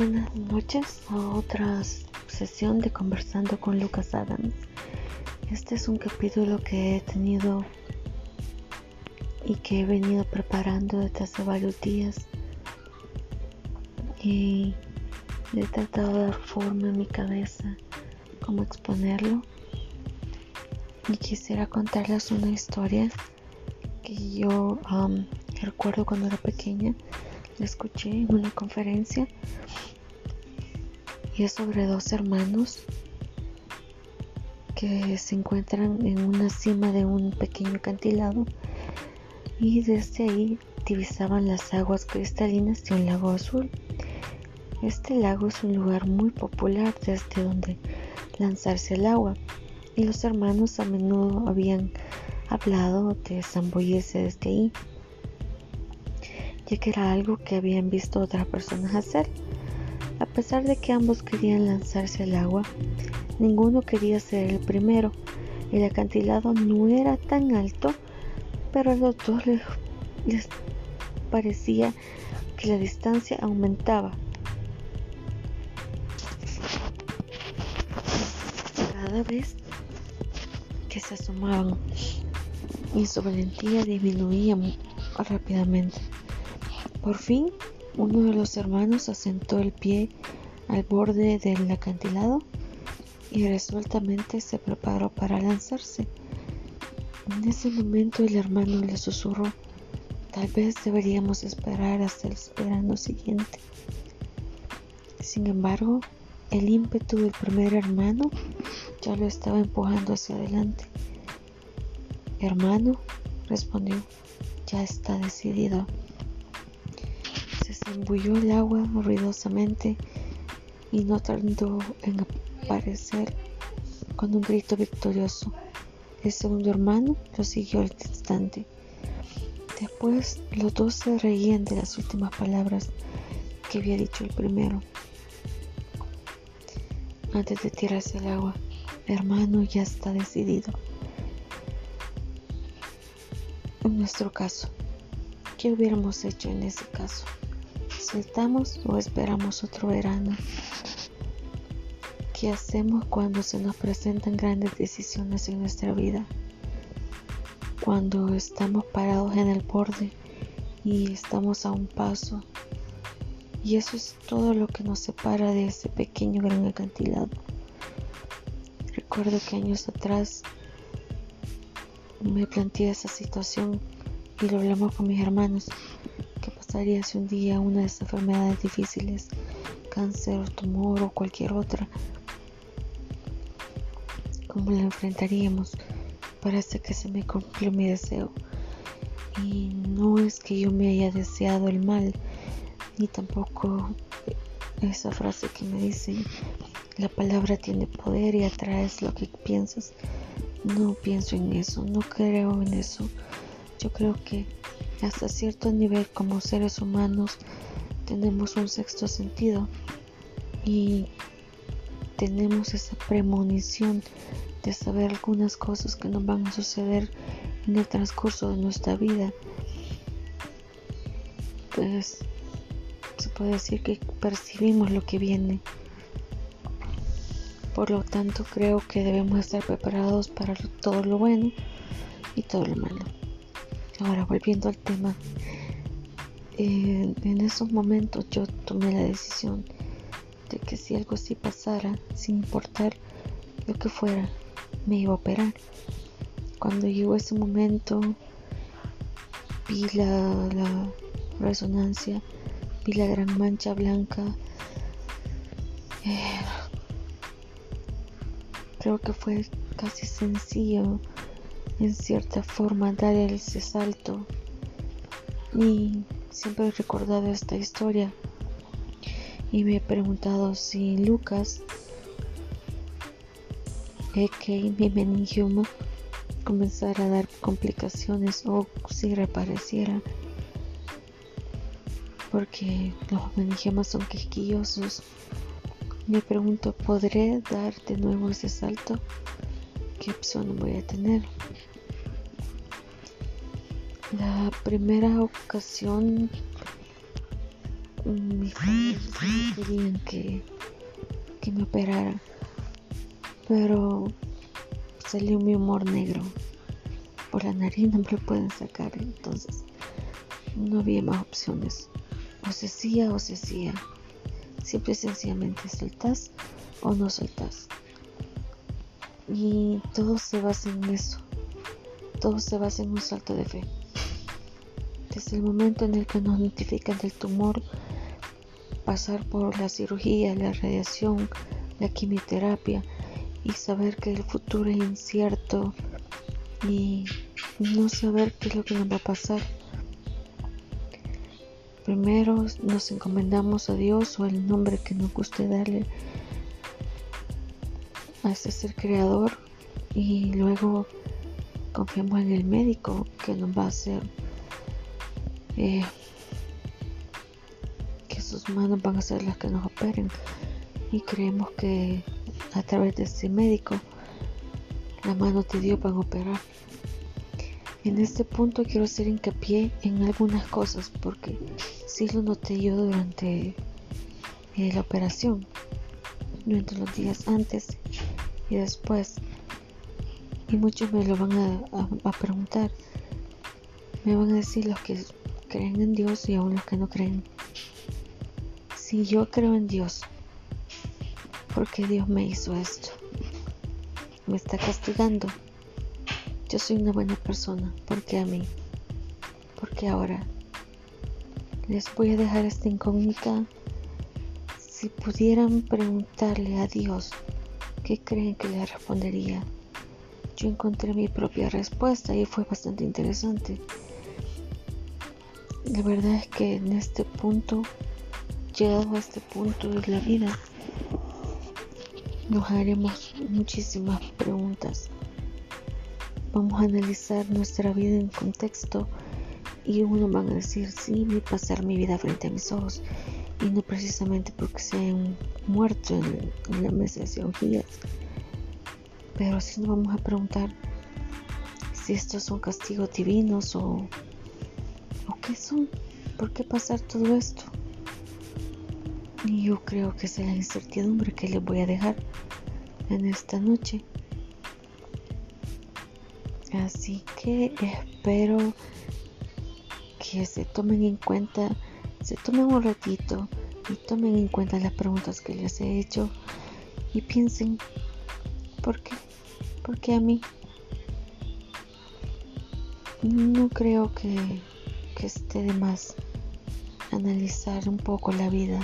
Buenas noches a otra sesión de conversando con Lucas Adams. Este es un capítulo que he tenido y que he venido preparando desde hace varios días. Y he tratado de dar forma en mi cabeza cómo exponerlo. Y quisiera contarles una historia que yo um, recuerdo cuando era pequeña escuché en una conferencia. Y es sobre dos hermanos que se encuentran en una cima de un pequeño acantilado. Y desde ahí divisaban las aguas cristalinas de un lago azul. Este lago es un lugar muy popular desde donde lanzarse al agua. Y los hermanos a menudo habían hablado de zambullirse desde ahí ya que era algo que habían visto otras personas hacer. A pesar de que ambos querían lanzarse al agua, ninguno quería ser el primero. El acantilado no era tan alto, pero a los dos les, les parecía que la distancia aumentaba. Cada vez que se asomaban y su valentía disminuía rápidamente. Por fin, uno de los hermanos asentó el pie al borde del acantilado y resueltamente se preparó para lanzarse. En ese momento el hermano le susurró, tal vez deberíamos esperar hasta el verano siguiente. Sin embargo, el ímpetu del primer hermano ya lo estaba empujando hacia adelante. Hermano, respondió, ya está decidido embulló el agua ruidosamente y no tardó en aparecer con un grito victorioso. El segundo hermano lo siguió al instante. Después los dos se reían de las últimas palabras que había dicho el primero. Antes de tirarse al agua, hermano ya está decidido. En nuestro caso, ¿qué hubiéramos hecho en ese caso? ¿Saltamos o esperamos otro verano? ¿Qué hacemos cuando se nos presentan grandes decisiones en nuestra vida? Cuando estamos parados en el borde y estamos a un paso. Y eso es todo lo que nos separa de ese pequeño gran acantilado. Recuerdo que años atrás me planteé esa situación y lo hablamos con mis hermanos si un día una de esas enfermedades difíciles, cáncer, tumor o cualquier otra, cómo la enfrentaríamos? Parece que se me cumplió mi deseo. Y no es que yo me haya deseado el mal, ni tampoco esa frase que me dice, la palabra tiene poder y atraes lo que piensas. No pienso en eso, no creo en eso. Yo creo que hasta cierto nivel como seres humanos tenemos un sexto sentido y tenemos esa premonición de saber algunas cosas que nos van a suceder en el transcurso de nuestra vida. Pues se puede decir que percibimos lo que viene. Por lo tanto, creo que debemos estar preparados para todo lo bueno y todo lo malo. Ahora, volviendo al tema, en esos momentos yo tomé la decisión de que si algo así pasara, sin importar lo que fuera, me iba a operar. Cuando llegó ese momento, vi la, la resonancia, vi la gran mancha blanca. Eh, creo que fue casi sencillo en cierta forma dar ese salto. Y siempre he recordado esta historia. Y me he preguntado si Lucas que mi meningioma comenzara a dar complicaciones o si reapareciera. Porque los meningiomas son quisquillosos. Me pregunto ¿podré dar de nuevo ese salto? ¿Qué opción voy a tener? La primera ocasión mis padres querían que, que me operara, pero salió mi humor negro. Por la nariz no me lo pueden sacar, entonces no había más opciones. O se hacía o se hacía. Siempre sencillamente soltás o no soltás. Y todo se basa en eso. Todo se basa en un salto de fe. Desde el momento en el que nos notifican del tumor, pasar por la cirugía, la radiación, la quimioterapia y saber que el futuro es incierto y no saber qué es lo que nos va a pasar. Primero nos encomendamos a Dios o el nombre que nos guste darle a ese ser creador y luego confiamos en el médico que nos va a hacer eh, que sus manos van a ser las que nos operen y creemos que a través de ese médico la mano de Dios van a operar. En este punto quiero hacer hincapié en algunas cosas porque si lo noté yo durante eh, la operación, durante los días antes y después. Y muchos me lo van a preguntar. Me van a decir los que creen en Dios y aún los que no creen. Si yo creo en Dios, ¿por qué Dios me hizo esto? Me está castigando. Yo soy una buena persona. ¿Por qué a mí? Porque ahora les voy a dejar esta incógnita. Si pudieran preguntarle a Dios qué creen que le respondería, yo encontré mi propia respuesta y fue bastante interesante. La verdad es que en este punto, llegado a este punto de la vida, nos haremos muchísimas preguntas. Vamos a analizar nuestra vida en contexto y uno van a decir, sí, vi pasar mi vida frente a mis ojos y no precisamente porque se han muerto en, la mesa de cirugías. Pero sí nos vamos a preguntar si estos son castigos divinos o qué son? ¿Por qué pasar todo esto? Y yo creo que es la incertidumbre que les voy a dejar en esta noche. Así que espero que se tomen en cuenta, se tomen un ratito y tomen en cuenta las preguntas que les he hecho y piensen, ¿por qué? ¿Por qué a mí? No creo que que esté de más analizar un poco la vida